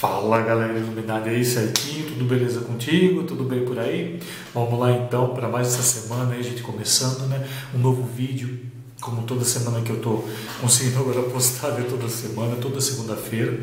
Fala galera iluminada aí certinho, tudo beleza contigo? Tudo bem por aí? Vamos lá então para mais essa semana aí, a gente começando, né? Um novo vídeo, como toda semana que eu tô conseguindo agora postar né? toda semana, toda segunda-feira.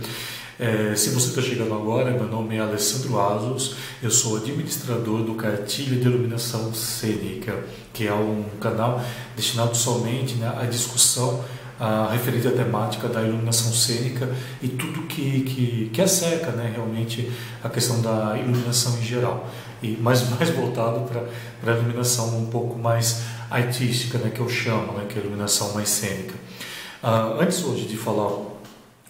É, se você está chegando agora, meu nome é Alessandro Asos, eu sou administrador do Cartilha de Iluminação Cênica, que é um canal destinado somente né, à discussão a referente à temática da iluminação cênica e tudo que, que, que acerca né, realmente a questão da iluminação em geral. E mais, mais voltado para a iluminação um pouco mais artística, né, que eu chamo, né, que é a iluminação mais cênica. Uh, antes hoje de falar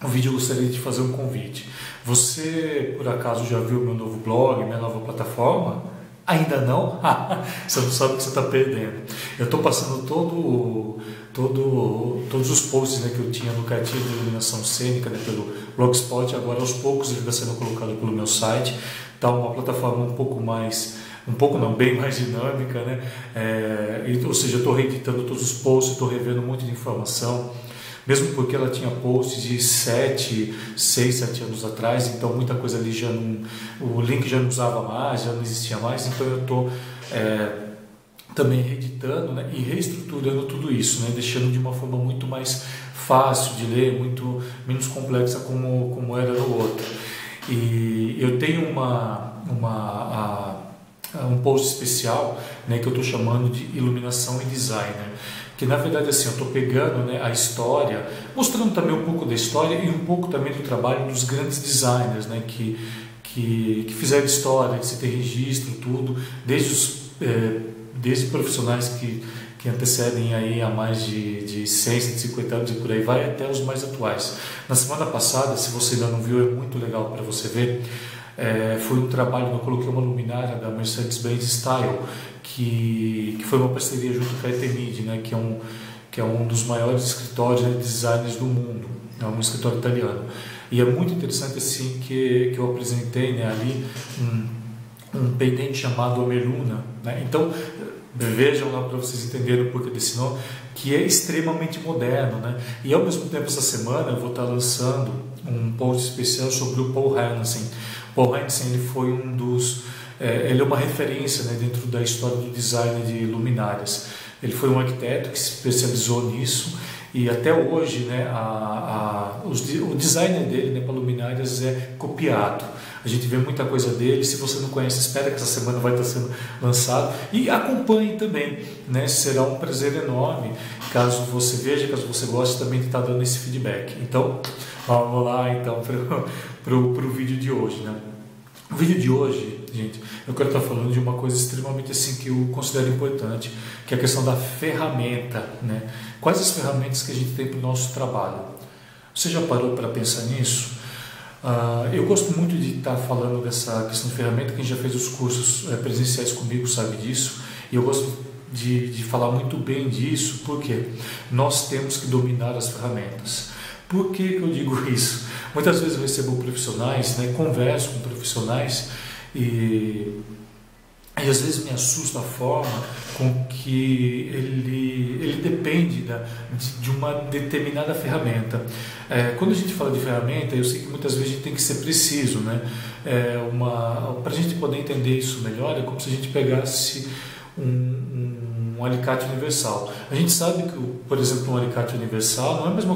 o vídeo, eu gostaria de fazer um convite. Você, por acaso, já viu meu novo blog, minha nova plataforma? Ainda não? você não sabe o que você está perdendo. Eu estou passando todo, todo, todos os posts né, que eu tinha no cartilho de iluminação cênica né, pelo Blogspot, agora aos poucos ele está sendo colocado pelo meu site. Está uma plataforma um pouco mais um pouco não, bem mais dinâmica, né? É, ou seja, eu estou reeditando todos os posts, estou revendo um monte de informação, mesmo porque ela tinha posts de 7, 6, 7 anos atrás, então muita coisa ali já não. O link já não usava mais, já não existia mais, então eu estou é, também reeditando né, e reestruturando tudo isso, né, deixando de uma forma muito mais fácil de ler, muito menos complexa como, como era no outro. E eu tenho uma, uma, a, um post especial né, que eu estou chamando de iluminação e design. Que na verdade assim eu estou pegando né, a história, mostrando também um pouco da história e um pouco também do trabalho dos grandes designers, né, que, que, que fizeram história, que se tem registro, tudo, desde os é, desde profissionais que, que antecedem aí a mais de, de 100, 150 anos e por aí vai, até os mais atuais. Na semana passada, se você ainda não viu, é muito legal para você ver, é, foi um trabalho, eu coloquei uma luminária da Mercedes-Benz Style, que, que foi uma parceria junto com a Etenid, né, que, é um, que é um dos maiores escritórios de designers do mundo, é um escritório italiano. E é muito interessante assim que, que eu apresentei né, ali um, um pendente chamado Ameluna. Né? Então, vejam lá para vocês entenderem o porquê desse nome, que é extremamente moderno. Né? E ao mesmo tempo, essa semana, eu vou estar lançando um post especial sobre o Paul Hennessy. Paul Hennessy ele foi um dos é, ele é uma referência né, dentro da história do design de luminárias. Ele foi um arquiteto que se especializou nisso e até hoje né, a, a, os, o design dele né, para luminárias é copiado. A gente vê muita coisa dele. Se você não conhece, espera que essa semana vai estar sendo lançado e acompanhe também. Né? Será um prazer enorme caso você veja, caso você goste também de estar dando esse feedback. Então, vamos lá então para o vídeo de hoje. Né? O vídeo de hoje, gente, eu quero estar falando de uma coisa extremamente assim que eu considero importante, que é a questão da ferramenta, né? Quais as ferramentas que a gente tem para o nosso trabalho? Você já parou para pensar nisso? Uh, eu gosto muito de estar falando dessa questão de ferramenta. Quem já fez os cursos é, presenciais comigo sabe disso. E eu gosto de, de falar muito bem disso, porque nós temos que dominar as ferramentas. Por que, que eu digo isso? Muitas vezes eu recebo profissionais, né, converso com profissionais e, e às vezes me assusta a forma com que ele, ele depende da, de, de uma determinada ferramenta. É, quando a gente fala de ferramenta, eu sei que muitas vezes a gente tem que ser preciso. Né? É Para a gente poder entender isso melhor, é como se a gente pegasse um, um, um alicate universal. A gente sabe que, por exemplo, um alicate universal não é a mesma